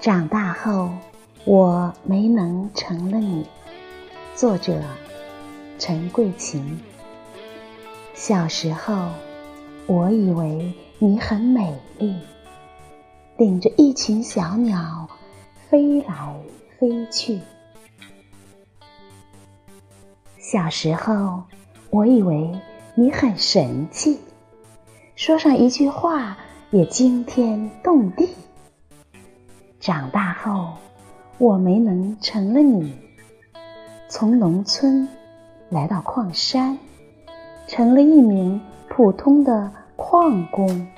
长大后，我没能成了你。作者：陈桂琴。小时候，我以为你很美丽，领着一群小鸟飞来飞去。小时候，我以为你很神气，说上一句话也惊天动地。长大后，我没能成了你。从农村来到矿山，成了一名普通的矿工。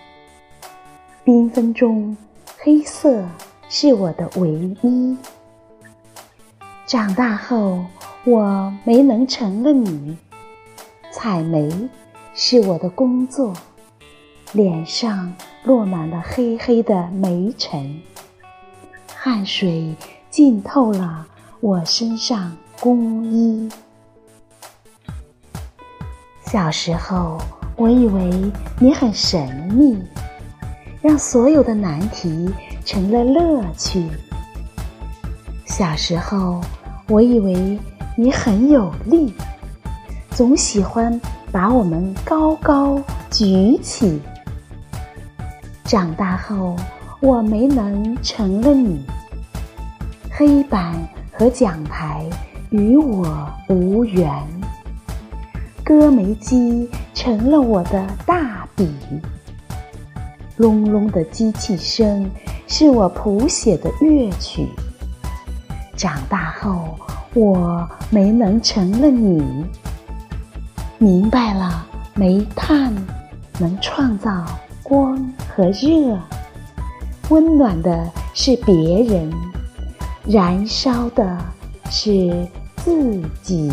缤纷中，黑色是我的唯一。长大后，我没能成了你。采煤是我的工作，脸上落满了黑黑的煤尘。汗水浸透了我身上工衣。小时候，我以为你很神秘，让所有的难题成了乐趣。小时候，我以为你很有力，总喜欢把我们高高举起。长大后，我没能成了你，黑板和讲台与我无缘，割煤机成了我的大笔，隆隆的机器声是我谱写的乐曲。长大后，我没能成了你，明白了，煤炭能创造光和热。温暖的是别人，燃烧的是自己。